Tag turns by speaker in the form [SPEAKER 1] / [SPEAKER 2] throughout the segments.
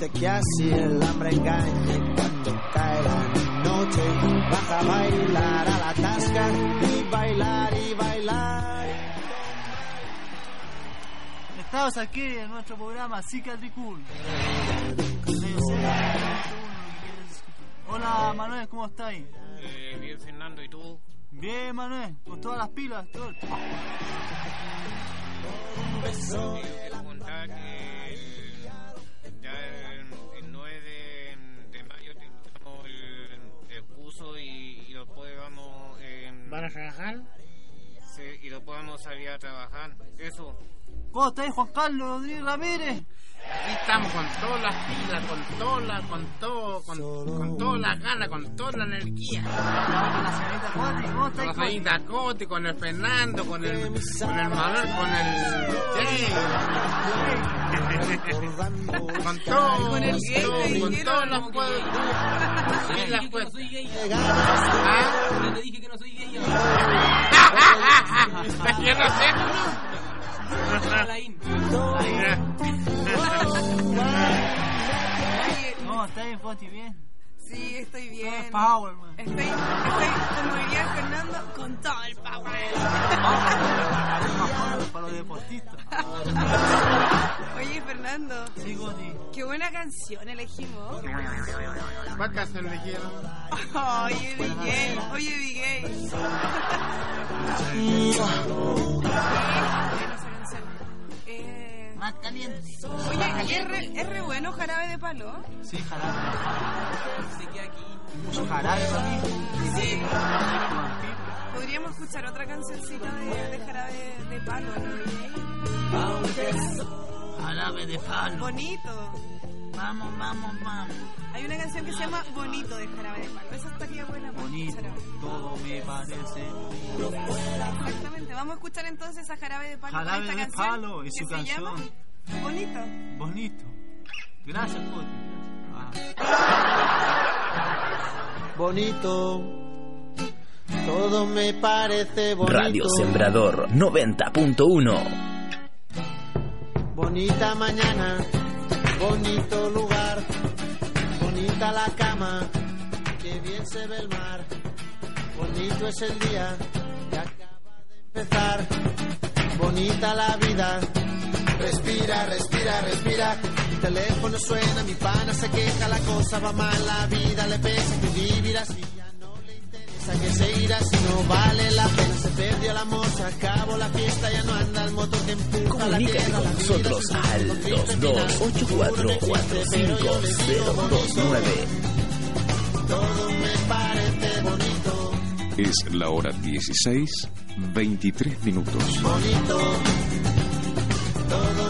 [SPEAKER 1] Dice que así el hambre engaña y cuando cae la noche baja a bailar a la tasca y bailar y bailar.
[SPEAKER 2] Estamos aquí en nuestro programa Cicatricul. Hola Manuel, ¿cómo estáis?
[SPEAKER 3] Eh, bien, Fernando, ¿y tú?
[SPEAKER 2] Bien Manuel, con todas las pilas, todo.
[SPEAKER 4] Trabajar?
[SPEAKER 3] sí, y vamos a salir a trabajar. Eso.
[SPEAKER 2] ¿Cómo estáis Juan Carlos Rodríguez Ramírez?
[SPEAKER 4] Aquí estamos con todas las pilas, con todas las, con todo, con, con todas las ganas, con toda la energía.
[SPEAKER 2] La señorita Cuatri, ¿cómo
[SPEAKER 4] Con la señorita Coti, con el Fernando, con el, con el Manuel, con el Jay. Con todo,
[SPEAKER 5] Con el
[SPEAKER 4] con
[SPEAKER 5] gay,
[SPEAKER 4] con todas las las
[SPEAKER 5] Yo no soy gay.
[SPEAKER 4] ¿Ah?
[SPEAKER 5] Yo te dije que no soy gay.
[SPEAKER 4] Yo no sé.
[SPEAKER 5] Alain.
[SPEAKER 2] ¿Cómo estáis Foti? ¿Bien?
[SPEAKER 6] Sí, estoy
[SPEAKER 2] Todo
[SPEAKER 6] bien.
[SPEAKER 2] el power, man.
[SPEAKER 6] Estoy, estoy, como diría Fernando, con todo el power.
[SPEAKER 2] Para los deportistas.
[SPEAKER 6] Oye, Fernando,
[SPEAKER 2] Sí, Coti.
[SPEAKER 6] qué buena canción elegimos.
[SPEAKER 4] ¿Cuál canción le quiero?
[SPEAKER 6] Oye, DJ, oye, DJ.
[SPEAKER 5] Más caliente.
[SPEAKER 6] Oye, ¿y es re, es re bueno jarabe de palo?
[SPEAKER 2] Sí, jarabe.
[SPEAKER 5] Se queda aquí.
[SPEAKER 2] Mucho jarabe para mí.
[SPEAKER 6] Sí. Podríamos escuchar otra cancioncita de, de jarabe de palo, ¿no?
[SPEAKER 5] Jarabe de palo.
[SPEAKER 6] Bonito.
[SPEAKER 5] Vamos, vamos, vamos.
[SPEAKER 6] Hay una canción que se llama Bonito de jarabe de palo. Esa estaría buena para
[SPEAKER 2] Bonito. Todo me parece bonito.
[SPEAKER 6] Exactamente. Vamos a escuchar entonces a Jarabe de Palo.
[SPEAKER 2] Jarabe
[SPEAKER 6] esta
[SPEAKER 2] de
[SPEAKER 6] canción
[SPEAKER 2] Palo y
[SPEAKER 6] que
[SPEAKER 2] su
[SPEAKER 6] se
[SPEAKER 2] canción.
[SPEAKER 6] llama Bonito.
[SPEAKER 2] Bonito. Gracias, Coti. Gracias.
[SPEAKER 1] Bonito, todo me parece bonito.
[SPEAKER 7] Radio Sembrador 90.1.
[SPEAKER 1] Bonita mañana, bonito lugar, bonita la cama, que bien se ve el mar. Bonito es el día que acaba de empezar. Bonita la vida, respira, respira, respira. Mi teléfono suena, mi pana se queja, la cosa va mal, la vida le pesa, que vivir así que se irá si no vale la pena. Se perdió el amor, se acabó la fiesta, ya no anda el motor que empuja la
[SPEAKER 7] Comunícate
[SPEAKER 1] tierra.
[SPEAKER 7] con nosotros al
[SPEAKER 1] con triste final. Seguro no existe, pero yo le digo bonito.
[SPEAKER 7] 224545029.
[SPEAKER 1] Todo me parece bonito,
[SPEAKER 8] Es la hora 16, 23 minutos.
[SPEAKER 1] bonito. Todo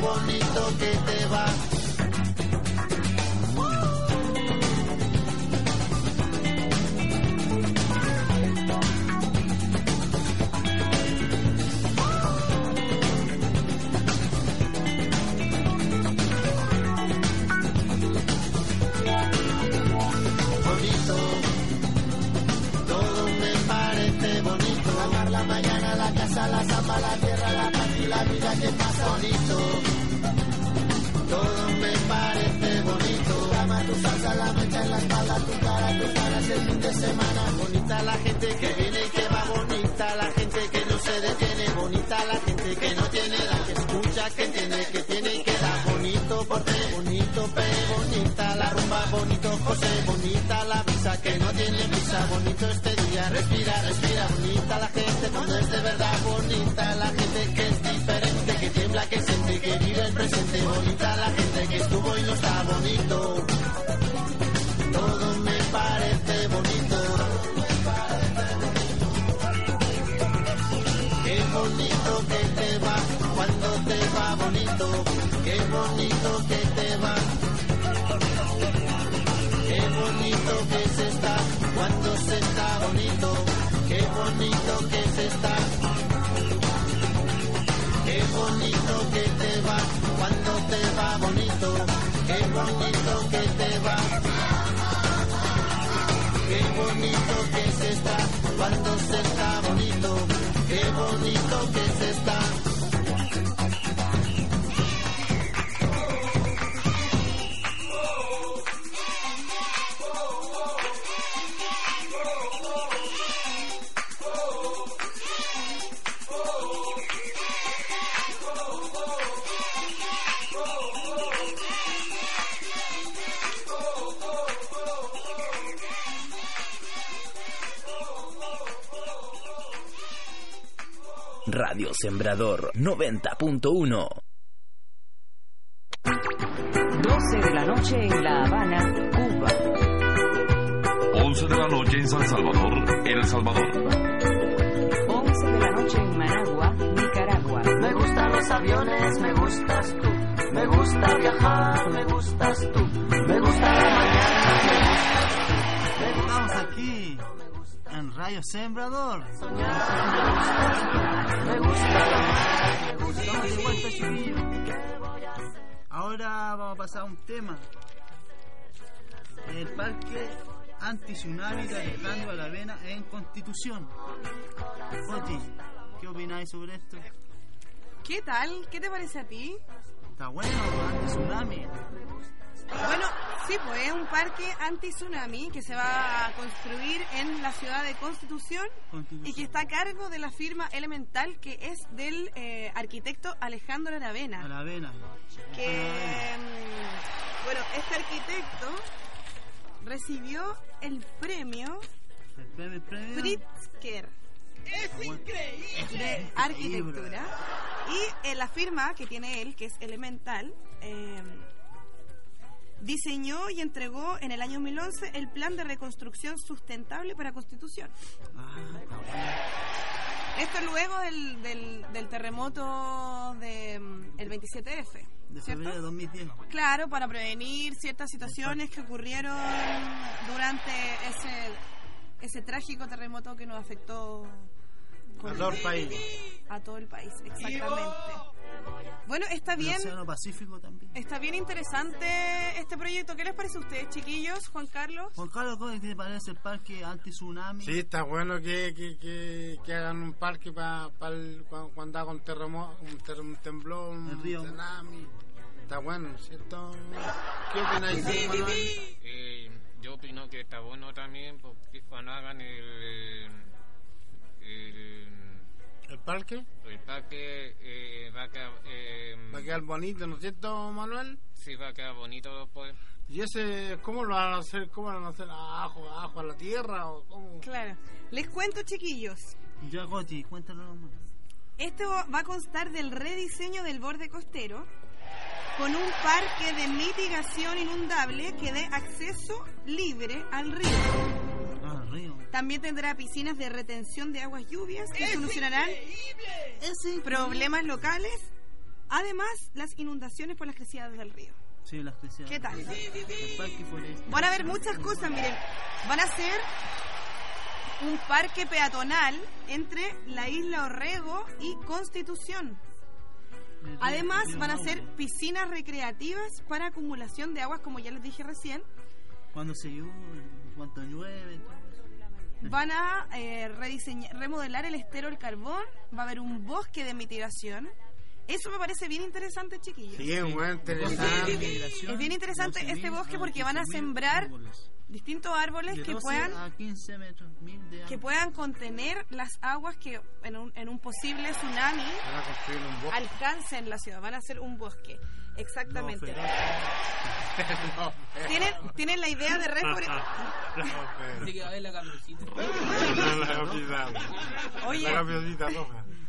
[SPEAKER 1] Bonito que te va. Bonito, todo me parece bonito. Amar la mañana, la casa, la sombra, la tierra, la paz y la vida, que es más bonito. Fin de semana. Bonita la gente que viene y que va, bonita la gente que no se detiene, bonita la gente que no tiene edad, que escucha, que entiende, que tiene y que da. Bonito porte, bonito pe, bonita la rumba, bonito José, bonita la brisa que no tiene prisa, bonito este día, respira, respira, bonita la gente cuando es de verdad, bonita la gente que es diferente, que tiembla, que siente, que vive el presente, bonita la gente que estuvo y no está bonito. Bonito que te va.
[SPEAKER 7] Radio Sembrador 90.1.
[SPEAKER 9] 12 de la noche en La Habana, Cuba.
[SPEAKER 8] 11 de la noche en San Salvador, El Salvador.
[SPEAKER 9] 11 de la noche en Managua, Nicaragua.
[SPEAKER 1] Me gustan los aviones, me gustas tú. Me gusta viajar, me gustas tú. Me gusta la mañana, me gustas tú. Me gusta
[SPEAKER 2] Estamos aquí Sembrador.
[SPEAKER 1] Me gusta la mar, me gusta
[SPEAKER 2] Estamos de vuelta, chiquillos. Ahora vamos a pasar a un tema. El parque anti-tsunami de Alejandro Aravena en Constitución. Oti, ¿qué opináis sobre esto?
[SPEAKER 6] ¿Qué tal? ¿Qué te parece a ti?
[SPEAKER 2] Está bueno, anti-tsunami.
[SPEAKER 6] Bueno, sí, pues es un parque anti-tsunami que se va a construir en la ciudad de Constitución y que está a cargo de la firma Elemental que es del eh, arquitecto Alejandro Aravena.
[SPEAKER 2] Aravena.
[SPEAKER 6] que mm, bueno este arquitecto recibió el premio
[SPEAKER 2] El premio, el premio.
[SPEAKER 6] Pritzker de arquitectura y eh, la firma que tiene él que es Elemental eh, diseñó y entregó en el año 2011 el plan de reconstrucción sustentable para Constitución
[SPEAKER 2] Ah,
[SPEAKER 6] esto luego del, del, del terremoto del 27F
[SPEAKER 2] De
[SPEAKER 6] ¿cierto?
[SPEAKER 2] febrero de 2010.
[SPEAKER 6] Claro, para prevenir ciertas situaciones que ocurrieron durante ese, ese trágico terremoto que nos afectó
[SPEAKER 4] A todo el país.
[SPEAKER 6] a todo el país, exactamente. Bueno, está
[SPEAKER 2] El
[SPEAKER 6] bien,
[SPEAKER 2] Océano Pacífico también.
[SPEAKER 6] está bien interesante este proyecto. ¿Qué les parece a ustedes, chiquillos? Juan Carlos.
[SPEAKER 2] Juan Carlos, ¿cómo te parece el parque anti-tsunami?
[SPEAKER 4] Sí, está bueno que, que, que, que hagan un parque para cuando, cuando haga un terremoto, un, ter- un temblor,
[SPEAKER 2] El
[SPEAKER 4] un
[SPEAKER 2] río.
[SPEAKER 4] tsunami. Está bueno, ¿cierto? ¿Qué opináis?
[SPEAKER 3] Eh, yo opino que está bueno también porque cuando hagan el, el,
[SPEAKER 4] ¿El parque?
[SPEAKER 3] el parque eh, va a quedar eh,
[SPEAKER 4] Va a quedar bonito, ¿no es cierto, Manuel?
[SPEAKER 3] sí va a quedar bonito después
[SPEAKER 4] ¿Y ese, cómo lo van a hacer? ¿Cómo lo van a hacer? ¿Ajo, ajo a la tierra? ¿O cómo?
[SPEAKER 6] Claro. Les cuento, chiquillos.
[SPEAKER 2] Ya, Goti, cuéntalo nomás.
[SPEAKER 6] Esto va a constar del rediseño del borde costero con un parque de mitigación inundable que dé acceso libre al río.
[SPEAKER 2] Río.
[SPEAKER 6] También tendrá piscinas de retención de aguas lluvias que solucionarán problemas locales, además las inundaciones por las crecidas del río.
[SPEAKER 2] Sí, la especial.
[SPEAKER 6] ¿Qué tal? Van a haber muchas cosas, miren. Van a ser un parque peatonal entre la isla Orrego y Constitución. Además, van a ser piscinas recreativas para acumulación de aguas, como ya les dije recién.
[SPEAKER 2] Cuando se llueve, cuando llueve.
[SPEAKER 6] Van a eh, rediseñar- remodelar el estero El Carbón, va a haber un bosque de mitigación. Eso me parece bien interesante, chiquillos.
[SPEAKER 4] Sí, es muy interesante.
[SPEAKER 6] Es bien interesante este bosque porque van a sembrar distintos árboles
[SPEAKER 2] De
[SPEAKER 6] que
[SPEAKER 2] 12
[SPEAKER 6] puedan
[SPEAKER 2] a 15 metros, mil de
[SPEAKER 6] que puedan contener las aguas que en un, en un posible tsunami
[SPEAKER 4] Van a construir un bosque.
[SPEAKER 6] alcancen la ciudad. Van a hacer un bosque. Exactamente.
[SPEAKER 2] No,
[SPEAKER 4] No,
[SPEAKER 6] ¿Tienen, tienen la idea de reforestar.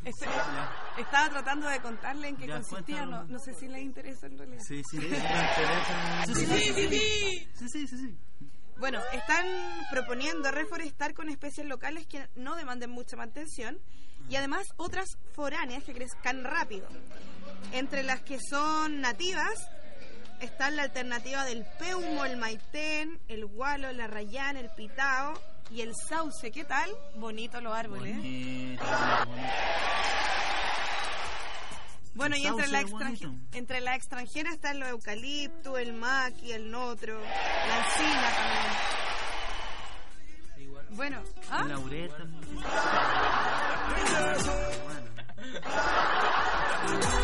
[SPEAKER 6] Estaba tratando de contarle en qué
[SPEAKER 2] Ya,
[SPEAKER 6] consistía. No, no sé si les interesa en realidad.
[SPEAKER 2] Sí, sí, sí. Sí, sí, sí, sí, sí. Sí, sí, sí, sí.
[SPEAKER 6] Bueno, están proponiendo reforestar con especies locales que no demanden mucha mantención y además otras foráneas que crezcan rápido. Entre las que son nativas están la alternativa del peumo, el maitén, el gualo, la rayán, el pitao y el sauce. ¿Qué tal? Bonito los árboles. ¿eh?
[SPEAKER 2] Bonito.
[SPEAKER 6] Bueno,
[SPEAKER 2] El
[SPEAKER 6] y entre la,
[SPEAKER 2] es bonito.
[SPEAKER 6] extranje- entre la extranjera están los eucalipto, el maqui, el notro, la encina también. Bueno, ¿ah?
[SPEAKER 2] El laurel también.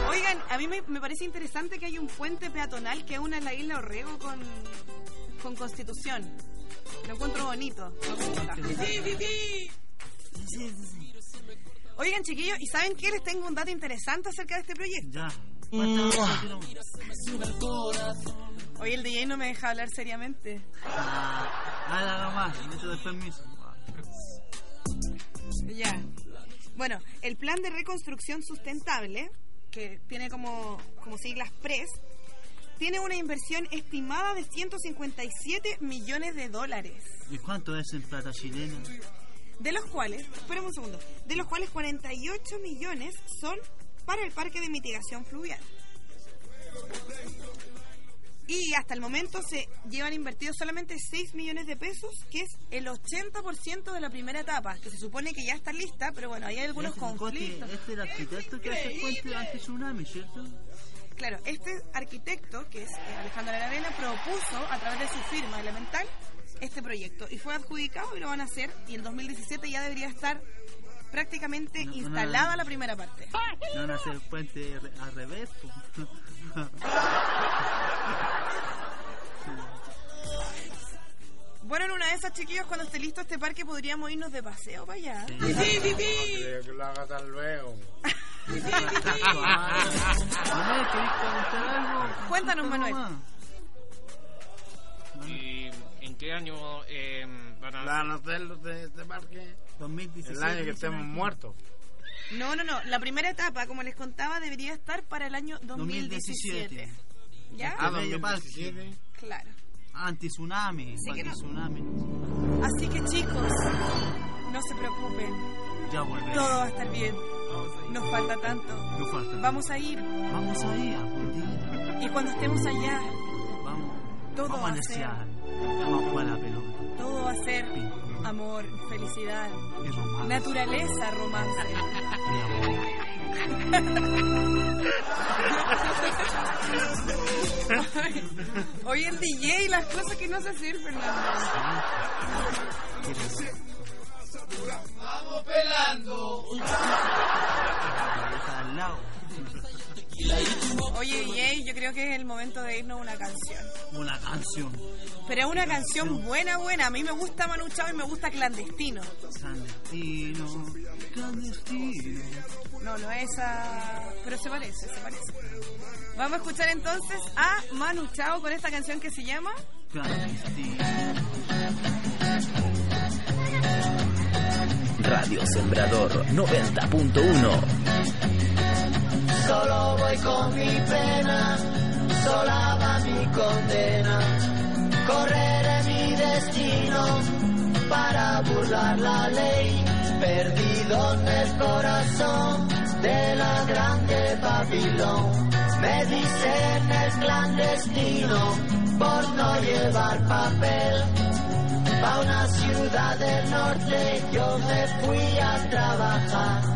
[SPEAKER 6] Oigan, a mí me, me parece interesante que hay un puente peatonal que une la isla Orrego con, con Constitución. Lo encuentro bonito. me gusta. Oigan, chiquillos, ¿y saben qué? Les tengo un dato interesante acerca de este proyecto.
[SPEAKER 2] Ya.
[SPEAKER 6] Hoy el DJ no me deja hablar seriamente.
[SPEAKER 2] Habla nomás, eso de permiso.
[SPEAKER 6] Ya. Bueno, el plan de reconstrucción sustentable, que tiene como, como siglas PRES, tiene una inversión estimada de 157 millones de dólares.
[SPEAKER 2] ¿Y cuánto es en plata chilena?
[SPEAKER 6] De los cuales, espérame un segundo, de los cuales 48 millones son para el parque de mitigación fluvial. Y hasta el momento se llevan invertidos solamente 6 millones de pesos, que es el 80% de la primera etapa, que se supone que ya está lista, pero bueno, hay algunos
[SPEAKER 2] Este,
[SPEAKER 6] conflictos.
[SPEAKER 2] Este es el arquitecto que hace el puente anti-tsunami, ¿cierto?
[SPEAKER 6] Claro, este arquitecto, que es eh, Alejandro Aravena, propuso a través de su firma elemental este proyecto y fue adjudicado y lo van a hacer y en 2017 ya debería estar prácticamente
[SPEAKER 2] No, no,
[SPEAKER 6] instalada
[SPEAKER 2] no.
[SPEAKER 6] la primera parte.
[SPEAKER 2] No van a hacer el puente al revés.
[SPEAKER 6] Bueno, en una de esas, chiquillos, cuando esté listo este parque, podríamos irnos de paseo para allá.
[SPEAKER 4] No creo que lo haga tan luego.
[SPEAKER 2] Manuel, ¿querés comentar algo?
[SPEAKER 6] Cuéntanos, Manuel.
[SPEAKER 3] ¿Y en qué año eh, van a
[SPEAKER 4] Van a hacerlo de este parque
[SPEAKER 2] 2017.
[SPEAKER 4] el año que estemos muertos.
[SPEAKER 6] No, no, no. La primera etapa, como les contaba, debería estar para el año 2017.
[SPEAKER 2] 2017.
[SPEAKER 6] ¿Ya?
[SPEAKER 4] Ah,
[SPEAKER 2] Bello parque.
[SPEAKER 4] 2017.
[SPEAKER 6] Claro.
[SPEAKER 2] Anti-tsunami.
[SPEAKER 6] Que no.
[SPEAKER 2] Anti-tsunami.
[SPEAKER 6] Así que, chicos, no se preocupen.
[SPEAKER 2] Ya volveré.
[SPEAKER 6] Todo va a estar bien. Nos falta tanto.
[SPEAKER 2] No falta.
[SPEAKER 6] Vamos a ir.
[SPEAKER 2] Vamos ahí, algún día.
[SPEAKER 6] Y cuando estemos allá,
[SPEAKER 2] Vamos.
[SPEAKER 6] Todo
[SPEAKER 2] Vamos
[SPEAKER 6] va
[SPEAKER 2] a
[SPEAKER 6] a ser.
[SPEAKER 2] Desear. Vamos a jugar a la pelota.
[SPEAKER 6] todo va a ser amor, felicidad,
[SPEAKER 2] Y romance.
[SPEAKER 6] naturaleza, romance.
[SPEAKER 2] Mi amor.
[SPEAKER 6] Oye, el DJ, las cosas que no sé hacer, Fernando.
[SPEAKER 2] Está
[SPEAKER 6] Oye, DJ, yo creo que es el momento de irnos a una canción.
[SPEAKER 2] Una canción.
[SPEAKER 6] Pero es una canción buena, buena. A mí me gusta Manu Chao y me gusta Clandestino.
[SPEAKER 2] Clandestino. Clandestino.
[SPEAKER 6] No, no es esa... Pero se parece, se parece. Vamos a escuchar entonces a Manu Chao con esta canción que se llama...
[SPEAKER 2] Clandestino.
[SPEAKER 7] Radio Sembrador 90.1.
[SPEAKER 1] Solo voy con mi pena, sola va mi condena. Correré mi destino para burlar la ley. Perdido en el corazón de la grande Babilón. Me dicen el clandestino por no llevar papel. A una ciudad del norte yo me fui a trabajar.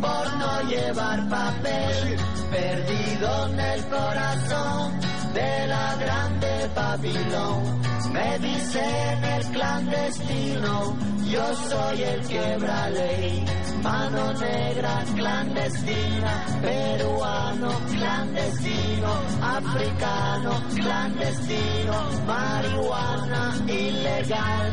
[SPEAKER 7] por no llevar papel, perdido en el corazón de la grande Babilón. Me dicen el clandestino, yo soy el quebra ley. Mano negra clandestina, peruano clandestino, africano clandestino, marihuana ilegal.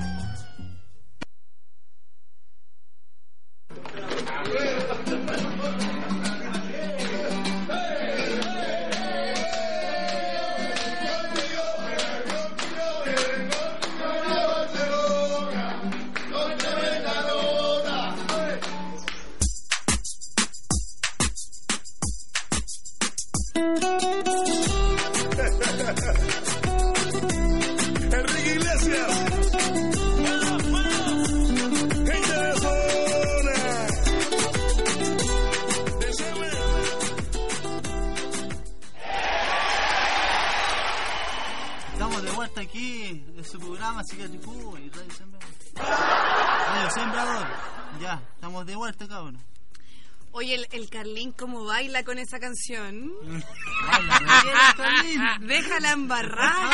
[SPEAKER 6] Carlín, ¿cómo baila con esa canción? Déjala embarrada.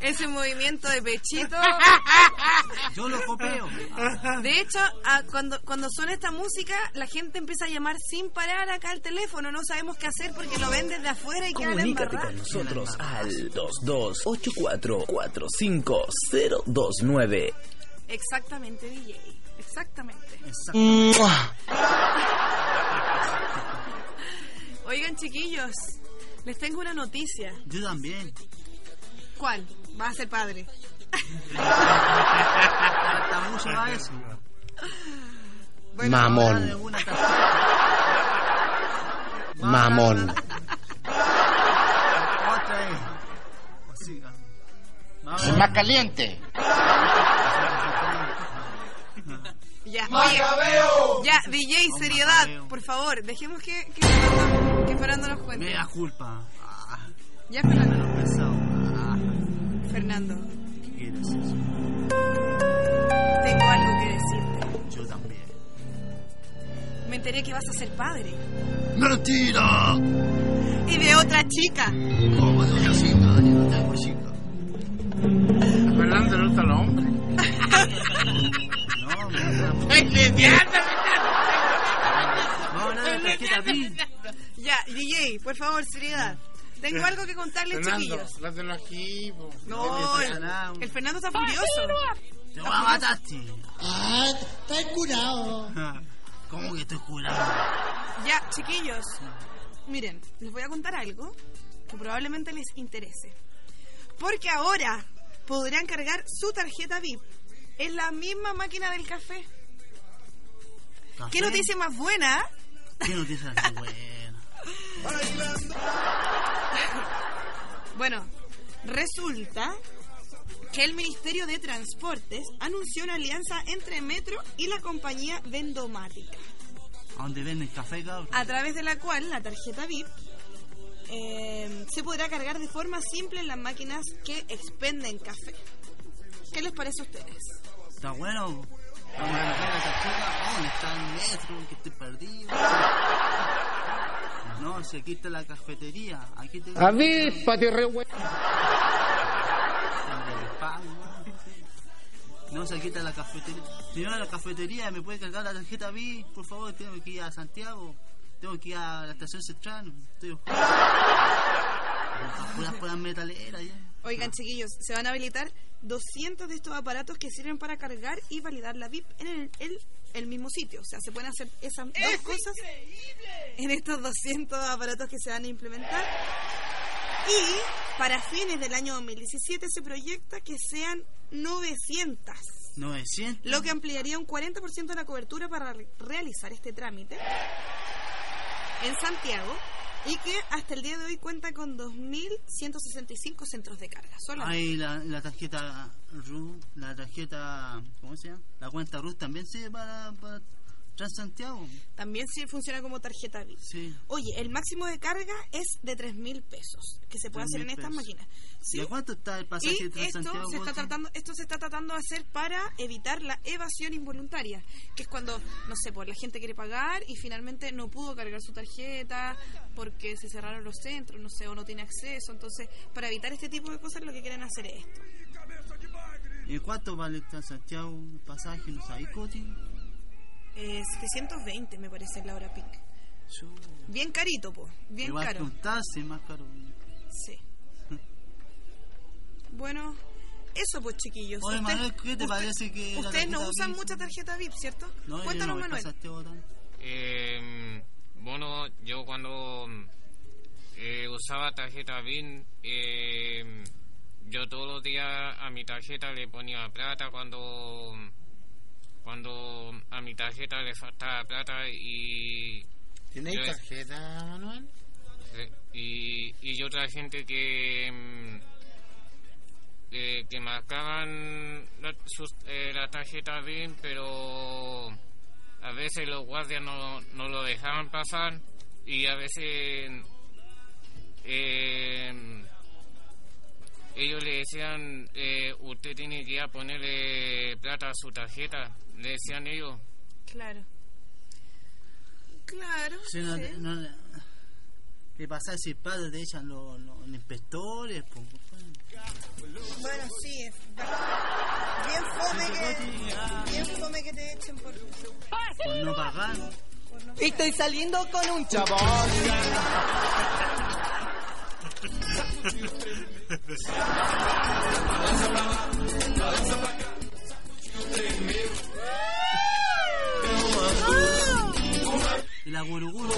[SPEAKER 6] Ese movimiento de pechito.
[SPEAKER 2] Yo lo copio.
[SPEAKER 6] De hecho, ah, cuando, cuando suena esta música, la gente empieza a llamar sin parar acá al teléfono. No sabemos qué hacer porque lo ven desde afuera y quedan
[SPEAKER 10] Comunícate
[SPEAKER 6] embarrados.
[SPEAKER 10] con nosotros al 2284-45029.
[SPEAKER 6] Exactamente, DJ. Exactamente. Oigan, chiquillos, les tengo una noticia.
[SPEAKER 2] Yo también.
[SPEAKER 6] ¿Cuál? Va a ser padre.
[SPEAKER 2] Mucho eso.
[SPEAKER 6] Bueno,
[SPEAKER 2] tarjeta.
[SPEAKER 1] Mamón.
[SPEAKER 2] Otra vez. Así, ah. Vamos.
[SPEAKER 1] Es más caliente.
[SPEAKER 6] Ya,
[SPEAKER 2] Macabeo.
[SPEAKER 6] oye, ya, DJ, seriedad, por favor, dejemos que, que, Fernando, que Fernando nos cuente.
[SPEAKER 2] Me da culpa. Ah,
[SPEAKER 6] Ya, Fernando.
[SPEAKER 2] lo pesado. Ah,
[SPEAKER 6] Fernando,
[SPEAKER 2] ¿qué quieres eso?
[SPEAKER 6] tengo algo que decirte.
[SPEAKER 2] Yo también.
[SPEAKER 6] Me enteré que vas a ser padre.
[SPEAKER 2] ¡Mentira!
[SPEAKER 6] Y de otra chica.
[SPEAKER 2] ¿Cómo de una chica? Yo no tengo
[SPEAKER 4] Fernando le gusta los hombres.
[SPEAKER 2] No,
[SPEAKER 4] ¡Ay, lesbiana!
[SPEAKER 2] Vamos a dar la tarjeta PIN.
[SPEAKER 6] Ya, DJ, por favor, seriedad. Tengo algo que contarles,
[SPEAKER 4] Fernando,
[SPEAKER 6] chiquillos.
[SPEAKER 4] dátelo aquí, po.
[SPEAKER 6] No, el, el Fernando está furioso.
[SPEAKER 2] Te voy a matar, tío.
[SPEAKER 7] Ah, está curado.
[SPEAKER 2] ¿Cómo que estoy curado?
[SPEAKER 6] Ya, chiquillos. Miren, les voy a contar algo que probablemente les interese. Porque ahora podrán cargar su tarjeta VIP en la misma máquina del café. ¿Qué noticia más buena?
[SPEAKER 2] ¿Qué noticia tan buena?
[SPEAKER 6] Bueno, resulta que el Ministerio de Transportes anunció una alianza entre Metro y la compañía Vendomática,
[SPEAKER 2] ¿A dónde venden café, cabrón?
[SPEAKER 6] a través de la cual la tarjeta VIP eh, se podrá cargar de forma simple en las máquinas que expenden café. ¿Qué les parece a ustedes?
[SPEAKER 2] ¿Está bueno? Vamos a dejar a esa chica. ¿Dónde está el metro? Que estoy perdido. No, aquí está la cafetería. Aquí te...
[SPEAKER 1] Avíspate, re hue-
[SPEAKER 2] cosa quita la cafetería. Señora, la cafetería, ¿me puede cargar la tarjeta B? Por favor, tengo que ir a Santiago. Tengo que ir a la estación central. Estoy. Puras, puras metaleras ya.
[SPEAKER 6] Oigan, chiquillos, se van a habilitar 200 de estos aparatos que sirven para cargar y validar la VIP en el, el- el mismo sitio. O sea, se pueden hacer esas dos cosas en estos 200 aparatos que se van a implementar. Y para fines del año 2017 se proyecta que sean 900,
[SPEAKER 2] 900.
[SPEAKER 6] lo que ampliaría un 40% de la cobertura para re- realizar este trámite en Santiago y que hasta el día de hoy cuenta con 2.165 centros de carga. Solamente.
[SPEAKER 2] Hay la, la tarjeta RU, la tarjeta, ¿cómo se llama? La cuenta RU también sirve para, para Transantiago.
[SPEAKER 6] También sí funciona como tarjeta VIP.
[SPEAKER 2] Sí.
[SPEAKER 6] Oye, el máximo de carga es de 3.000 pesos, que se puede hacer en
[SPEAKER 2] 3.000
[SPEAKER 6] estas
[SPEAKER 2] pesos.
[SPEAKER 6] máquinas.
[SPEAKER 2] ¿Y a cuánto está el pasaje
[SPEAKER 6] Y
[SPEAKER 2] de
[SPEAKER 6] esto
[SPEAKER 2] Transantiago?
[SPEAKER 6] se, está tratando, esto se está tratando de hacer para evitar la evasión involuntaria, que es cuando, no sé, pues la gente quiere pagar y finalmente no pudo cargar su tarjeta porque se cerraron los centros, no sé, o no tiene acceso. Entonces, para evitar este tipo de cosas, lo que quieren hacer es esto.
[SPEAKER 2] ¿Y cuánto vale Transantiago el pasaje? ¿No sabéis, Coti?
[SPEAKER 6] Eh, 720 me parece la hora pic. Bien carito, pues, bien
[SPEAKER 2] Igual
[SPEAKER 6] caro.
[SPEAKER 2] taxi, más caro.
[SPEAKER 6] Sí. Bueno, eso pues chiquillos.
[SPEAKER 2] Oye,
[SPEAKER 6] Usted-
[SPEAKER 2] Manuel, ¿qué te
[SPEAKER 6] usted-
[SPEAKER 2] parece que
[SPEAKER 6] Ustedes no usan
[SPEAKER 2] VIP?
[SPEAKER 6] mucha tarjeta VIP, ¿cierto?
[SPEAKER 2] No,
[SPEAKER 6] Cuéntanos,
[SPEAKER 2] no
[SPEAKER 6] Manuel.
[SPEAKER 3] Eh, bueno, yo cuando eh, usaba tarjeta BIN, eh, yo todos los días a mi tarjeta le ponía plata cuando cuando a mi tarjeta le faltaba plata y
[SPEAKER 4] ¿Tenéis
[SPEAKER 3] yo-
[SPEAKER 4] tarjeta, Manuel?
[SPEAKER 3] y, y otra gente que mm, eh, que marcaban la, sus, eh, la tarjeta BIN pero a veces los guardias no, no lo dejaban pasar y a veces eh, ellos le decían eh, usted tiene que ir a ponerle plata a su tarjeta le decían ellos
[SPEAKER 6] Claro. Claro.
[SPEAKER 2] Si no,
[SPEAKER 6] sí.
[SPEAKER 2] no, ¿Qué pasa si padre te echan los, los inspectores?
[SPEAKER 6] Bueno, sí, es verdad. Bien fome que, bien fome que te echen por...
[SPEAKER 2] Por no pagar.
[SPEAKER 1] Estoy saliendo con un chabón.
[SPEAKER 2] Y la guruguru.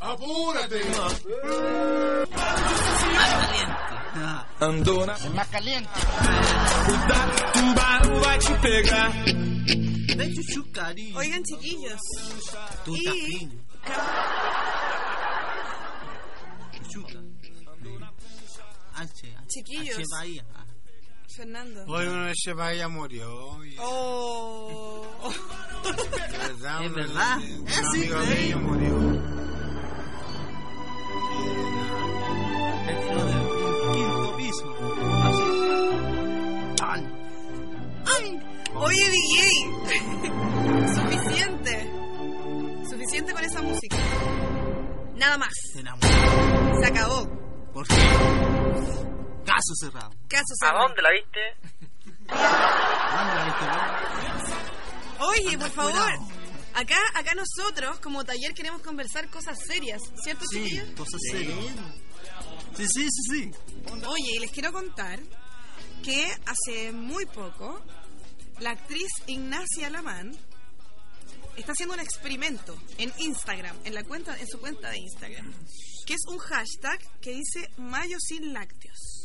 [SPEAKER 11] ¡Apúrate!
[SPEAKER 2] Andona.
[SPEAKER 4] Es más caliente.
[SPEAKER 11] Tubarão vai te pegar.
[SPEAKER 2] Ven chuchu, cariño.
[SPEAKER 6] Oigan, chiquillos.
[SPEAKER 2] Tú
[SPEAKER 6] y-
[SPEAKER 2] también. Chuchuca. H.
[SPEAKER 6] Chiquillos.
[SPEAKER 2] H Bahía.
[SPEAKER 6] Fernando.
[SPEAKER 4] Hoy uno de ese vaya murió. y-
[SPEAKER 6] Oh.
[SPEAKER 4] ¿Verdad?
[SPEAKER 2] Es verdad.
[SPEAKER 4] Un
[SPEAKER 2] Es
[SPEAKER 4] amigo
[SPEAKER 2] increíble.
[SPEAKER 4] mío murió.
[SPEAKER 2] Quinto piso. Así. ¡Tan!
[SPEAKER 6] ¡Ay! Oye, DJ. Suficiente. Suficiente con esa música. Nada más.
[SPEAKER 2] Se
[SPEAKER 6] acabó.
[SPEAKER 2] ¿Por qué? Caso cerrado.
[SPEAKER 6] Caso cerrado.
[SPEAKER 5] la viste?
[SPEAKER 2] Anda, este
[SPEAKER 6] Oye, por favor. Acá, acá nosotros, como taller, queremos conversar cosas serias, ¿cierto,
[SPEAKER 2] Sí,
[SPEAKER 6] chiquillos?
[SPEAKER 2] cosas serias. Sí, sí, sí, sí.
[SPEAKER 6] Oye, y les quiero contar que hace muy poco la actriz Ignacia Lamán está haciendo un experimento en Instagram, en la cuenta, en su cuenta de Instagram, que es un hashtag que dice Mayo sin lácteos.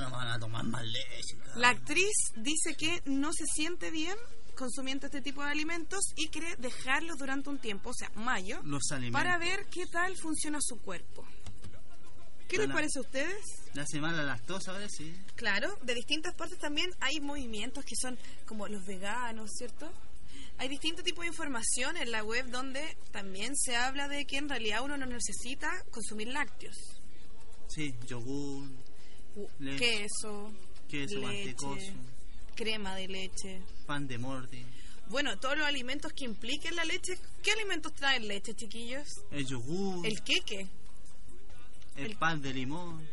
[SPEAKER 2] No van a tomar más leche.
[SPEAKER 6] La actriz dice que no se siente bien consumiendo este tipo de alimentos y quiere dejarlos durante un tiempo, o sea, mayo,
[SPEAKER 2] Los
[SPEAKER 6] para ver qué tal funciona su cuerpo. ¿Qué les parece a ustedes?
[SPEAKER 2] La semana lactosa, ahora sí.
[SPEAKER 6] Claro, de distintas partes también hay movimientos que son como los veganos, ¿cierto? Hay distintos tipos de información en la web donde también se habla de que en realidad uno no necesita consumir lácteos.
[SPEAKER 2] Sí, yogur, leche,
[SPEAKER 6] Queso,
[SPEAKER 2] queso,
[SPEAKER 6] leche,
[SPEAKER 2] mantecoso,
[SPEAKER 6] crema de leche.
[SPEAKER 2] pan de mordi,
[SPEAKER 6] Bueno, todos los alimentos que impliquen la leche. ¿Qué alimentos traen leche, chiquillos?
[SPEAKER 2] el yogur,
[SPEAKER 6] El queque.
[SPEAKER 2] El, pan de limón.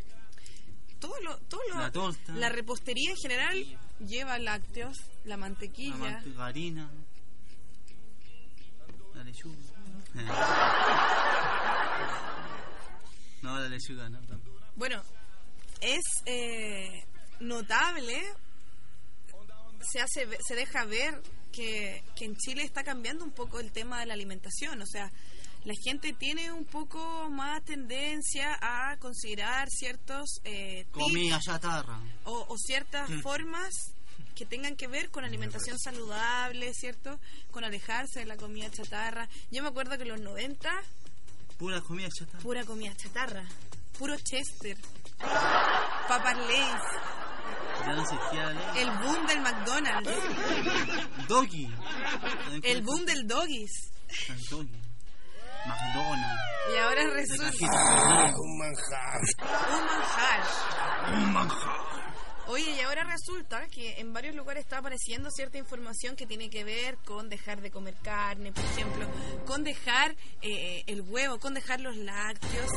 [SPEAKER 6] Todo lo, todo lo,
[SPEAKER 2] La torta.
[SPEAKER 6] la repostería en general lleva lácteos, la
[SPEAKER 2] La
[SPEAKER 6] mantequilla.
[SPEAKER 2] margarina. La lechuga. no, la lechuga no.
[SPEAKER 6] Bueno, es eh, notable, se, hace, se deja ver que, que en Chile está cambiando un poco el tema de la alimentación. O sea, la gente tiene un poco más tendencia a considerar ciertos eh,
[SPEAKER 2] Comida chatarra.
[SPEAKER 6] o, o ciertas
[SPEAKER 2] Mm.
[SPEAKER 6] formas que tengan que ver con alimentación saludable, ¿cierto? Con alejarse de la comida chatarra. Yo me acuerdo que en los 90
[SPEAKER 2] Pura comida chatarra.
[SPEAKER 6] Pura comida chatarra. Puro Chester. Papas Lays.
[SPEAKER 2] Ya no existía la ley.
[SPEAKER 6] El boom del McDonald's.
[SPEAKER 2] Doggy.
[SPEAKER 6] El boom del Doggies.
[SPEAKER 2] El Doggy. McDonald's.
[SPEAKER 6] Y ahora resulta. Un manjar. Un manjar.
[SPEAKER 2] Un manjar.
[SPEAKER 6] Oye, y ahora resulta que en varios lugares está apareciendo cierta información que tiene que ver con dejar de comer carne, por ejemplo, con dejar eh, el huevo, con dejar los lácteos.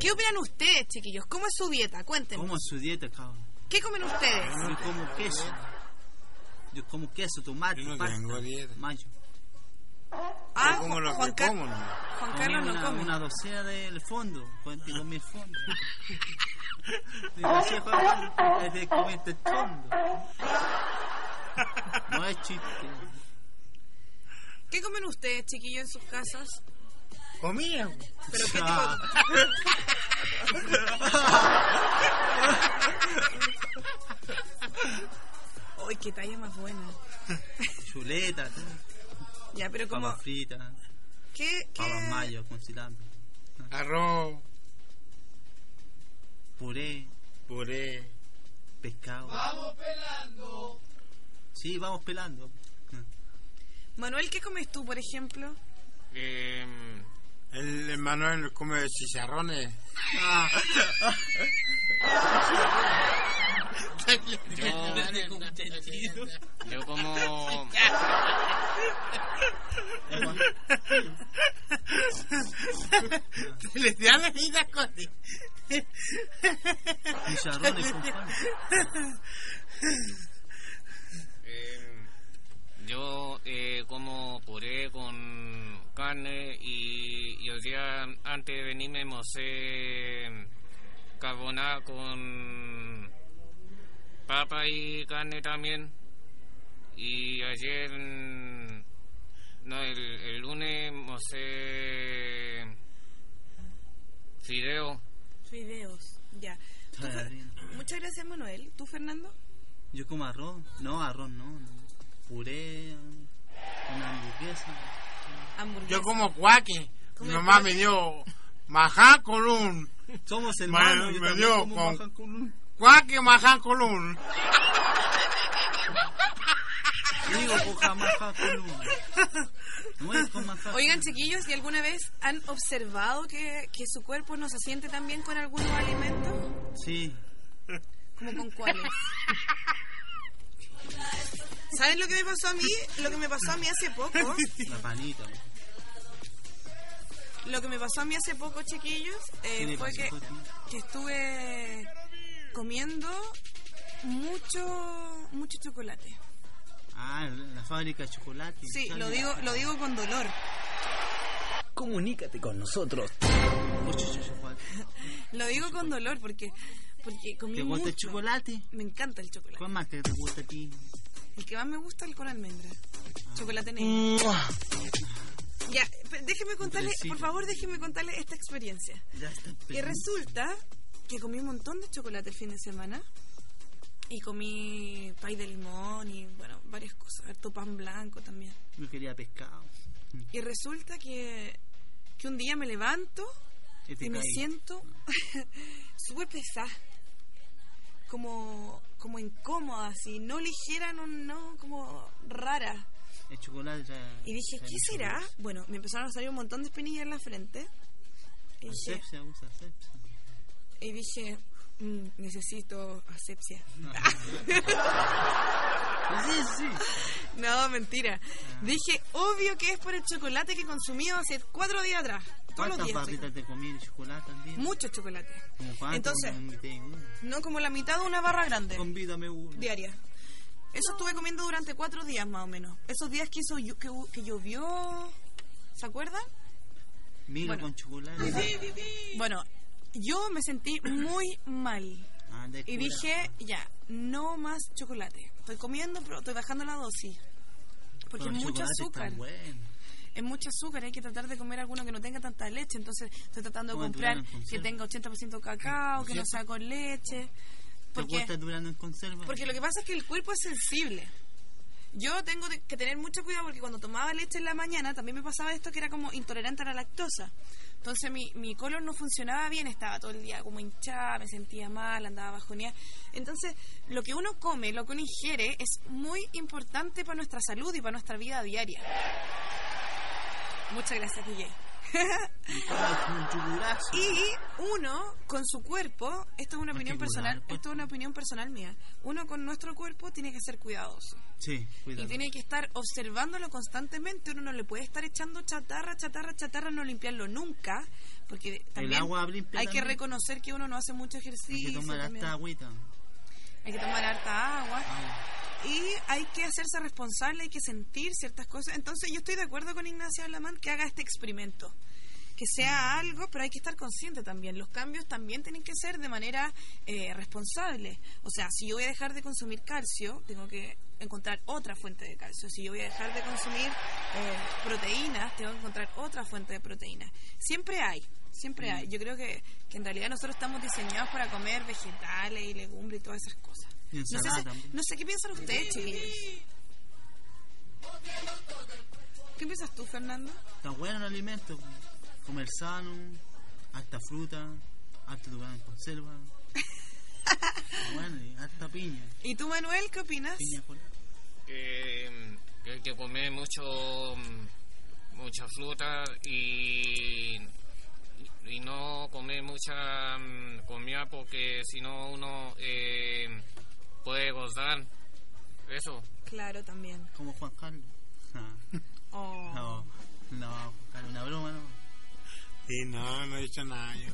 [SPEAKER 6] ¿Qué opinan ustedes, chiquillos? ¿Cómo es su dieta? Cuéntenme.
[SPEAKER 2] ¿Cómo es su dieta, cabrón?
[SPEAKER 6] ¿Qué comen ustedes?
[SPEAKER 2] Yo como queso. Yo como queso, tomate,
[SPEAKER 4] Yo no
[SPEAKER 2] pasta,
[SPEAKER 4] tengo dieta.
[SPEAKER 2] mayo.
[SPEAKER 6] Ah,
[SPEAKER 4] Yo como lo
[SPEAKER 6] Juan,
[SPEAKER 4] que
[SPEAKER 6] Car-
[SPEAKER 4] como, ¿no?
[SPEAKER 6] Juan Carlos no
[SPEAKER 2] una,
[SPEAKER 6] come.
[SPEAKER 2] Una docena del fondo. Cuente con mi fondo. Decía Juan Carlos, es de comerte el fondo. No es chiste.
[SPEAKER 6] ¿Qué comen ustedes, chiquillos, en sus casas?
[SPEAKER 4] Comía.
[SPEAKER 6] ¿Pero qué
[SPEAKER 2] Ah.
[SPEAKER 6] tipo? ¡Ay, qué talla más buena!
[SPEAKER 2] Chuleta, todo.
[SPEAKER 6] Ya, pero como...
[SPEAKER 2] papas fritas,
[SPEAKER 6] ¿Qué,
[SPEAKER 2] papas
[SPEAKER 6] qué,
[SPEAKER 2] mayo con cilantro,
[SPEAKER 4] Arroz,
[SPEAKER 2] puré,
[SPEAKER 4] puré.
[SPEAKER 2] pescado. Vamos pelando. Sí, vamos pelando.
[SPEAKER 6] Manuel, ¿qué comes tú, por ejemplo?
[SPEAKER 3] Em,
[SPEAKER 4] El Manuel come chicharrones.
[SPEAKER 3] yo, yo como
[SPEAKER 4] Le dan la vida con
[SPEAKER 2] Chicharrones con pan.
[SPEAKER 3] em, yo eh, como puré con carne y, y el día antes de venirme mocé carbonada con papa y carne también y ayer no el, el lunes mocé fideo
[SPEAKER 6] Fideos, ya. Muchas gracias, Manuel. ¿Tú, Fernando?
[SPEAKER 2] Yo como arroz. No, arroz no. no. Puré, una hamburguesa.
[SPEAKER 6] Hamburguesa.
[SPEAKER 4] Yo como cuaque.
[SPEAKER 6] Come
[SPEAKER 4] Mi mamá
[SPEAKER 6] cuaque.
[SPEAKER 4] me dio majá colún.
[SPEAKER 2] Somos
[SPEAKER 4] Me,
[SPEAKER 2] hermanos.
[SPEAKER 4] me
[SPEAKER 2] también
[SPEAKER 4] dio con
[SPEAKER 2] con
[SPEAKER 4] cuaque majá colún.
[SPEAKER 2] Digo con maja.
[SPEAKER 6] Oigan, chiquillos, ¿y alguna vez han observado que, que su cuerpo no se siente tan bien con algunos alimentos?
[SPEAKER 2] Sí.
[SPEAKER 6] ¿Como con cuáles? ¿Saben lo que me pasó a mí? Lo que me pasó a mí hace poco.
[SPEAKER 2] La panita.
[SPEAKER 6] Lo que me pasó a mí hace poco, chiquillos, eh,
[SPEAKER 2] ¿Qué le
[SPEAKER 6] fue que, que estuve comiendo mucho mucho chocolate.
[SPEAKER 2] Ah, la fábrica de chocolate.
[SPEAKER 6] Sí, lo digo lo digo con dolor.
[SPEAKER 7] Comunícate con nosotros.
[SPEAKER 2] Mucho chocolate.
[SPEAKER 6] Lo digo con dolor porque porque comí
[SPEAKER 2] ¿Te gusta el chocolate?
[SPEAKER 6] Me encanta el chocolate.
[SPEAKER 2] ¿Cuál más que te gusta a ti?
[SPEAKER 6] El que más me gusta es el con almendra. Chocolate negro. Ya, déjeme contarle, por favor, déjeme contarle esta experiencia.
[SPEAKER 2] Ya está.
[SPEAKER 6] Que resulta que comí un montón de chocolate el fin de semana. Y comí pay de limón y, bueno, varias cosas. Harto pan blanco también.
[SPEAKER 2] Yo quería pescado.
[SPEAKER 6] Y resulta que, que un día me levanto
[SPEAKER 2] Y
[SPEAKER 6] y me siento súper pesada. Como, como incómoda, así. No ligera, no, no, como rara.
[SPEAKER 2] El chocolate ya.
[SPEAKER 6] Y dije, ¿qué será? Bueno, me empezaron a salir un montón de espinillas en la frente. Y dije,
[SPEAKER 2] Asepsia, usa asepsia.
[SPEAKER 6] Y dije mm, necesito asepsia.
[SPEAKER 2] Sí, sí.
[SPEAKER 6] No, mentira. Dije, obvio que es por el chocolate que he consumido hace cuatro días atrás. Todos los
[SPEAKER 2] ¿Cuántas
[SPEAKER 6] días.
[SPEAKER 2] papitas te comí de chocolate al día?
[SPEAKER 6] Mucho chocolate.
[SPEAKER 2] ¿Como cuánto?
[SPEAKER 6] Entonces-. No como la mitad de una barra grande.
[SPEAKER 2] Convídame uno.
[SPEAKER 6] Diaria. Eso estuve comiendo durante cuatro días más o menos. Esos días que, hizo, que, que llovió... ¿Se acuerdan? Bueno.
[SPEAKER 2] con chocolate.
[SPEAKER 6] Bueno, yo me sentí muy mal.
[SPEAKER 2] Anda,
[SPEAKER 6] Y
[SPEAKER 2] cura.
[SPEAKER 6] dije, ya, no más chocolate. Estoy comiendo, pero estoy bajando la dosis. Porque
[SPEAKER 2] Pero
[SPEAKER 6] es mucho azúcar.
[SPEAKER 2] bueno.
[SPEAKER 6] Es mucho azúcar, hay que tratar de comer alguno que no tenga tanta leche. Entonces estoy tratando de comprar que tenga 80% cacao, que no sea con leche.
[SPEAKER 2] ¿Te
[SPEAKER 6] Porque,
[SPEAKER 2] gusta el durano en conserva?
[SPEAKER 6] porque lo que pasa es que el cuerpo es sensible. Yo tengo que tener mucho cuidado porque cuando tomaba leche en la mañana también me pasaba esto que era como intolerante a la lactosa. Entonces mi, mi colon no funcionaba bien, estaba todo el día como hinchada, me sentía mal, andaba bajoneada. Entonces lo que uno come, lo que uno ingiere es muy importante para nuestra salud y para nuestra vida diaria. Muchas gracias, DJ. Y uno con su cuerpo, esto es una opinión personal,
[SPEAKER 2] pues.
[SPEAKER 6] esto es una opinión personal mía. Uno con nuestro cuerpo tiene que ser cuidadoso
[SPEAKER 2] Sí,
[SPEAKER 6] y tiene que estar observándolo constantemente. Uno no le puede estar echando chatarra, chatarra, chatarra, no limpiarlo nunca, porque también
[SPEAKER 2] agua limpia
[SPEAKER 6] hay que reconocer que uno no hace mucho
[SPEAKER 2] Hay
[SPEAKER 6] ejercicio.
[SPEAKER 2] que tomar hasta agüita.
[SPEAKER 6] Hay que tomar harta agua.
[SPEAKER 2] Ah,
[SPEAKER 6] Y hay que hacerse responsable, hay que sentir ciertas cosas. Entonces yo estoy de acuerdo con Ignacio Alamán que haga este experimento. Que sea algo, pero hay que estar consciente también. Los cambios también tienen que ser de manera eh, responsable. O sea, si yo voy a dejar de consumir calcio, tengo que encontrar otra fuente de calcio. Si yo voy a dejar de consumir eh, proteínas, tengo que encontrar otra fuente de proteínas. Siempre hay, siempre hay. Yo creo que, que en realidad nosotros estamos diseñados para comer vegetales y legumbres y todas esas cosas. Sé, no sé qué piensan ustedes, chiquillos. ¿Qué piensas tú, Fernando?
[SPEAKER 2] Está bueno el alimento. Comer sano, hasta fruta, hasta durano en conserva. bueno, y hasta piña.
[SPEAKER 6] ¿Y tú, Manuel, qué opinas?
[SPEAKER 2] Piña
[SPEAKER 3] hay que comer mucho mucha fruta y y no comer mucha mm, comida porque si no uno eh, puede gozar eso
[SPEAKER 6] Claro, también.
[SPEAKER 2] Como Juan Carlos. Ah,
[SPEAKER 6] Oh.
[SPEAKER 2] No, no, Juan Carlos, una broma, ¿no?
[SPEAKER 4] Sí, no, no he dicho nada yo.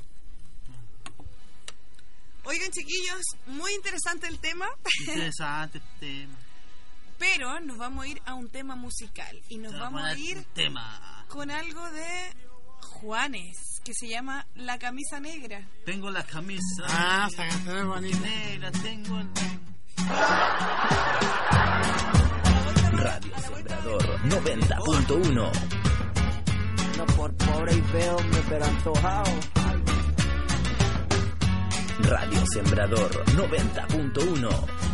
[SPEAKER 6] Oigan, chiquillos, muy interesante el tema,
[SPEAKER 2] Interesante este tema.
[SPEAKER 6] pero nos vamos a ir a un tema musical y nos vamos a ir
[SPEAKER 2] un tema.
[SPEAKER 6] con algo de Juanes, que se llama La Camisa Negra.
[SPEAKER 2] Tengo la camisa.
[SPEAKER 4] Ah, esta canción es bonita.
[SPEAKER 2] negra, tengo el...
[SPEAKER 7] Radio Sembrador 90.1.
[SPEAKER 12] No por pobre y veo me pero antojado.
[SPEAKER 7] Radio Sembrador 90.1.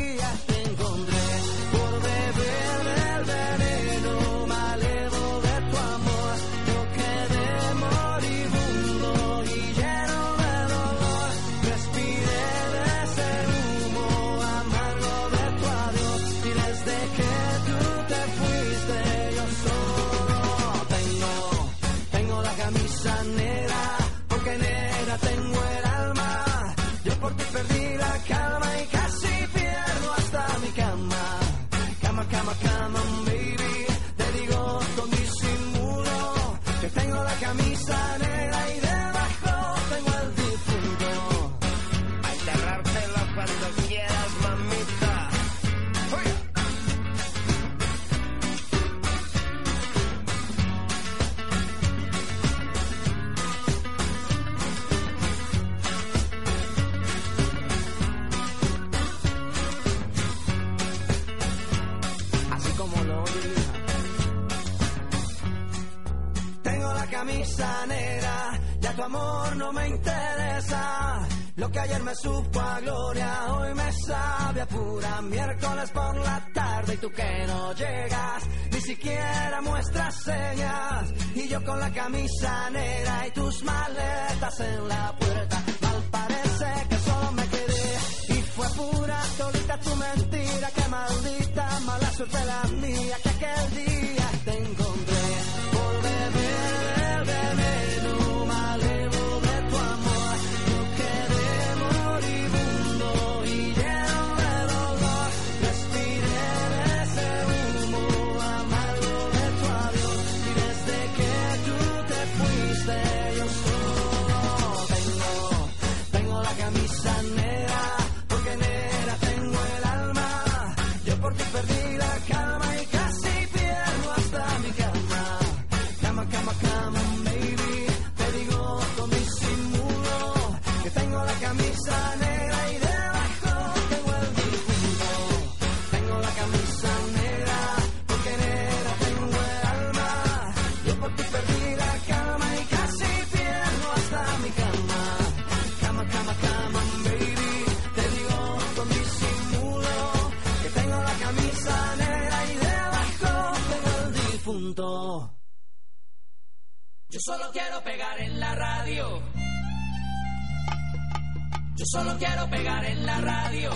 [SPEAKER 12] camisa tú que no llegas, ni siquiera muestras señas. Y yo con la camisa negra por ti perdí
[SPEAKER 13] pegar en la radio. Yo solo quiero pegar en la radio.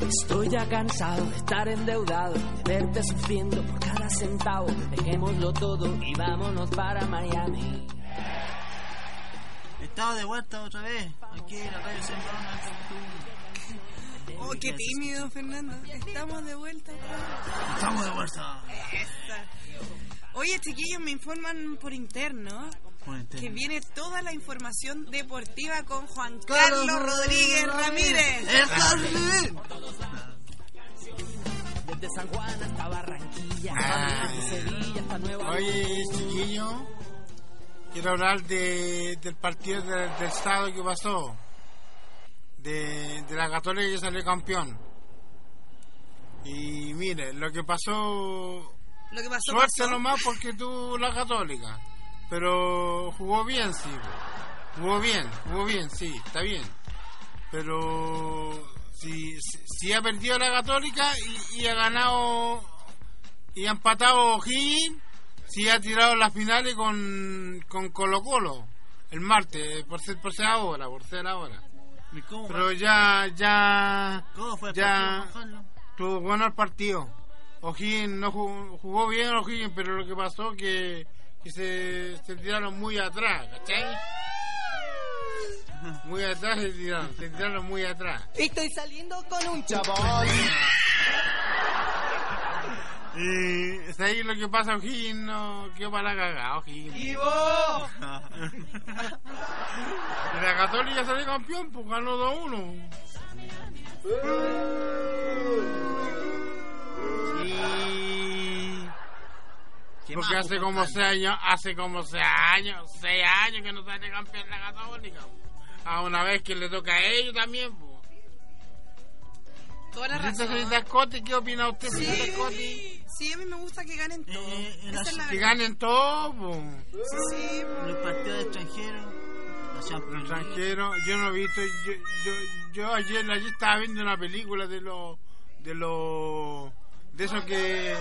[SPEAKER 14] Estoy ya cansado de estar endeudado, de verte sufriendo por cada centavo. Dejémoslo todo y vámonos para Miami.
[SPEAKER 2] Estamos de vuelta otra vez. Aquí en la radio Sembrado
[SPEAKER 6] Oh, qué tímido, Fernando. Estamos de vuelta.
[SPEAKER 2] Estamos de vuelta.
[SPEAKER 6] Esa. Oye, chiquillos, me informan por interno que viene toda la información deportiva con Juan
[SPEAKER 2] Carlos
[SPEAKER 6] Carlos Rodríguez Ramírez.
[SPEAKER 2] ¡El Carly!
[SPEAKER 14] Desde San Juan hasta Barranquilla,
[SPEAKER 4] Ah,
[SPEAKER 14] Sevilla hasta Nueva
[SPEAKER 4] Oye, chiquillo, quiero hablar de, del partido de- del Estado que pasó. De, de la Católica que salió campeón. Y mire, lo que pasó.
[SPEAKER 6] Lo que pasó,
[SPEAKER 4] Suerte
[SPEAKER 6] pasó.
[SPEAKER 4] nomás porque tuvo la Católica. Pero jugó bien, sí. Jugó bien, jugó bien, sí, está bien. Pero si, si, si ha perdido la Católica y, y ha ganado y ha empatado O'Higgins, si ha tirado las finales con, con Colo Colo el martes, por ser, por ser ahora, por ser ahora.
[SPEAKER 2] ¿Y cómo
[SPEAKER 4] Pero
[SPEAKER 2] fue?
[SPEAKER 4] ya, ya,
[SPEAKER 2] ¿Cómo fue el
[SPEAKER 4] ya estuvo bueno el partido. O'Higgins no jugó, jugó bien O'Higgins, pero lo que pasó que, que se, se tiraron muy atrás, ¿cachai? Muy atrás se tiraron, se tiraron muy atrás.
[SPEAKER 12] Estoy saliendo con un chabón.
[SPEAKER 4] Y es ahí lo que pasa O'Higgins, no quedó para la cagada, O'Higgins. Y la Católica salió campeón, pues ganó 2-1. Sí. Porque hace como seis años, hace como seis años, seis años que no sale campeón la Católica. A una vez que le toca a ellos también, pues.
[SPEAKER 6] Toda la
[SPEAKER 4] Señorita,
[SPEAKER 6] razón.
[SPEAKER 4] señorita Scotty, ¿qué opina usted,
[SPEAKER 6] Sí,
[SPEAKER 4] señorita Scotty?
[SPEAKER 6] Sí, a mí me gusta que ganen todo. Esa es la
[SPEAKER 4] Que
[SPEAKER 6] verdad.
[SPEAKER 4] ganen todo, pues.
[SPEAKER 6] Sí,
[SPEAKER 2] Los partidos de extranjeros. La Champions League.
[SPEAKER 4] extranjero yo no he visto yo, yo, yo ayer, ayer estaba viendo una película de los de los de eso que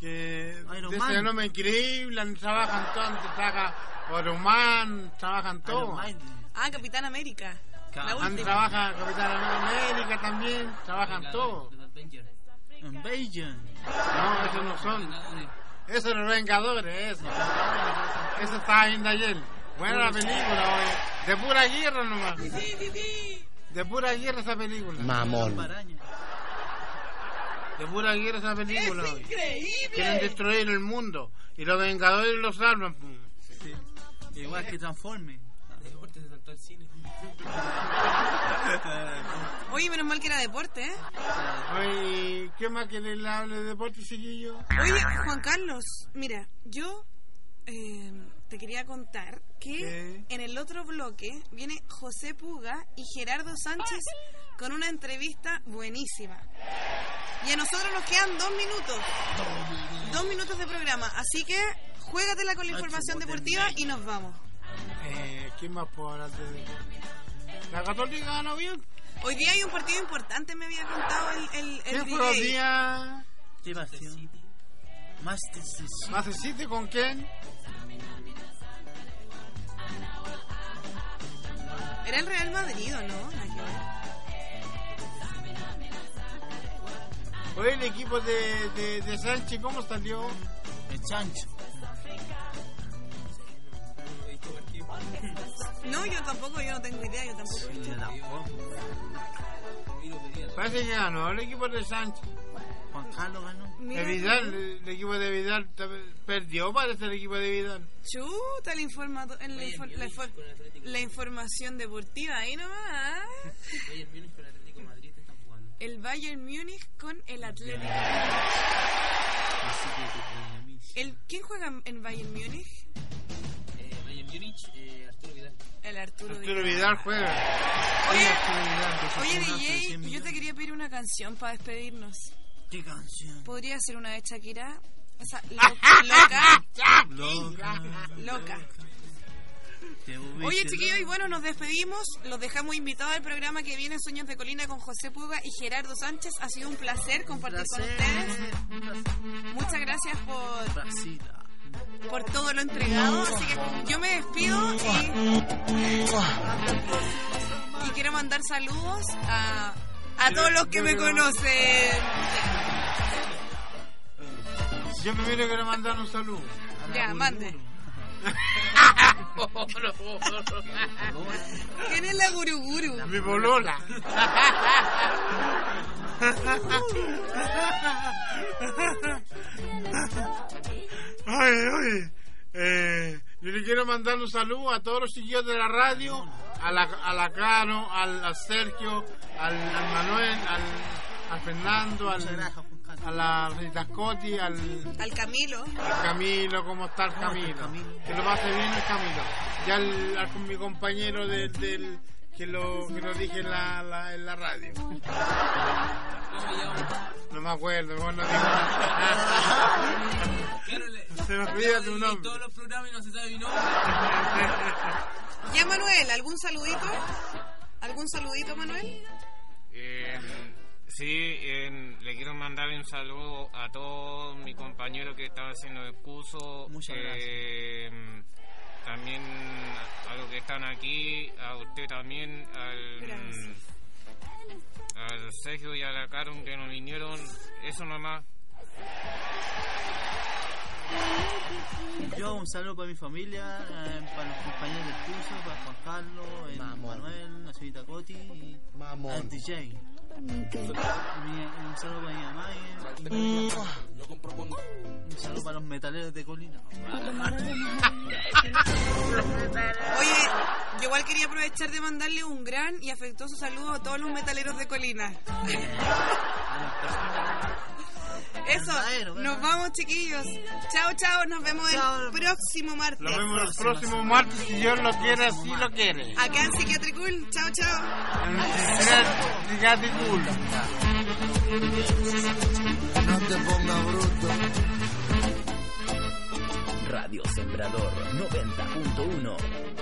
[SPEAKER 4] que
[SPEAKER 2] Iron
[SPEAKER 4] de
[SPEAKER 2] Man.
[SPEAKER 4] ese nombre increíble trabajan todos antes trabaja Iron Man trabajan todos
[SPEAKER 6] Ah, Capitán América. La
[SPEAKER 4] Han-
[SPEAKER 6] última.
[SPEAKER 4] trabaja Capitán América también trabajan todos
[SPEAKER 2] Invasion.
[SPEAKER 4] no esos no son esos son los Vengadores eso eso estaba viendo ayer buena la película oye. de pura guerra nomás de pura guerra esa película
[SPEAKER 1] Mamón.
[SPEAKER 4] De pura guerra esa película.
[SPEAKER 6] ¡Es
[SPEAKER 4] oye.
[SPEAKER 6] increíble!
[SPEAKER 4] Quieren destruir el mundo. Y los vengadores los salvan.
[SPEAKER 2] Igual que Transforme.
[SPEAKER 5] Deporte se saltó al cine.
[SPEAKER 6] Oye, menos mal que era deporte, ¿eh?
[SPEAKER 4] Oye, ¿qué más que le hable de deporte, chiquillo?
[SPEAKER 6] Oye, Juan Carlos, mira, yo eh, te quería contar que
[SPEAKER 4] ¿Qué?
[SPEAKER 6] en el otro bloque viene José Puga y Gerardo Sánchez con una entrevista buenísima. Y a nosotros nos quedan dos minutos. Dos minutos de programa. Así que juégatela con la información deportiva y nos vamos.
[SPEAKER 4] Eh, ¿Quién más puedo hablar de.? ¿La Católica ganó bien?
[SPEAKER 6] Hoy día hay un partido importante, me había contado el, el, el
[SPEAKER 4] ¿Quién
[SPEAKER 6] DJ.
[SPEAKER 4] fue días?
[SPEAKER 2] ¿Qué pasión? Master City.
[SPEAKER 4] ¿Master City con quién?
[SPEAKER 6] Era el Real Madrid, ¿o no?
[SPEAKER 4] Oye, el equipo de, de, de Sánchez, ¿cómo salió?
[SPEAKER 2] El chancho.
[SPEAKER 6] No, yo tampoco, yo no tengo idea, yo tampoco. he visto.
[SPEAKER 4] Parece que ganó el equipo de Sánchez.
[SPEAKER 2] Juan Carlos ganó.
[SPEAKER 6] Mira
[SPEAKER 4] De. Vidal, el, el equipo de Vidal perdió, parece el equipo de Vidal.
[SPEAKER 6] Chuta, la, informa en la, infor- la infor- la información deportiva, ahí nomás. ¿ah?
[SPEAKER 5] Bayern Múnich con el Atlético de Madrid están jugando.
[SPEAKER 6] El Bayern Múnich con el Atlético. El, ¿Quién juega en Bayern Múnich?
[SPEAKER 5] Eh, eh, Arturo Vidal.
[SPEAKER 6] El Arturo,
[SPEAKER 4] Arturo Vidal juega.
[SPEAKER 6] Oye,
[SPEAKER 4] Arturo Vidal.
[SPEAKER 6] Oye,
[SPEAKER 2] Contrato de 100
[SPEAKER 6] DJ, yo te quería pedir una canción para despedirnos.
[SPEAKER 2] ¿Qué canción?
[SPEAKER 6] ¿Podría ser una de Shakira? Esa loca,
[SPEAKER 2] Loca.
[SPEAKER 6] loca. Oye, chiquillos, y bueno, nos despedimos. Los dejamos invitados al programa que viene Sueños de Colina con José Puga y Gerardo Sánchez. Ha sido un placer compartir con ustedes. Muchas gracias por. Por todo lo entregado. Así que yo me despido y, y quiero mandar saludos a, a todos los que me conocen.
[SPEAKER 4] Yo primero quiero mandar un saludo.
[SPEAKER 6] Ya, mande. ¿Quién es la guruguru?
[SPEAKER 4] Mi bolola. Ay, ay. Eh, yo le quiero mandar un saludo a todos los chiquillos de la radio, a la, a la Caro, al, Sergio, al, al Manuel, al, al Fernando, al, a la Rita Scotti, al,
[SPEAKER 6] Al Camilo.
[SPEAKER 4] al Camilo, ¿cómo está el Camilo? Que lo pase bien el Camilo. Ya al- con mi compañero del, del- que lo que lo dije en la, la- en la radio. No me acuerdo, mejor no digo nada.
[SPEAKER 5] Claro, le-
[SPEAKER 4] Se me olvida tu nombre.
[SPEAKER 5] todos los programas y no se sabe mi nombre.
[SPEAKER 6] Ya, Manuel, ¿algún saludito? ¿Algún saludito, Manuel?
[SPEAKER 3] Eh, sí, eh, le quiero mandar un saludo a todos mis compañeros que están haciendo el curso.
[SPEAKER 2] Muchas
[SPEAKER 3] eh, También a los que están aquí, a usted también, al,
[SPEAKER 6] Gracias.
[SPEAKER 3] al Sergio y a la Karen que nos vinieron. Eso nomás.
[SPEAKER 2] Yo un saludo para mi familia, eh, para los compañeros del curso, para Juan Carlos, el Manuel, la señorita Coti y al DJ. Un saludo para mi mamá y un saludo para los metaleros de Colina.
[SPEAKER 6] Oye, yo igual quería aprovechar de mandarle un gran y afectuoso saludo a todos los metaleros de Colina. Eso, nos vamos chiquillos. Chao, chao, nos vemos el próximo martes.
[SPEAKER 4] Nos vemos el próximo martes si Dios lo quiere, así lo quiere.
[SPEAKER 6] Acá en Psiquiatricul, chao, chao.
[SPEAKER 4] Fíjate cool.
[SPEAKER 1] No te pongas bruto.
[SPEAKER 7] Radio Sembrador 90.1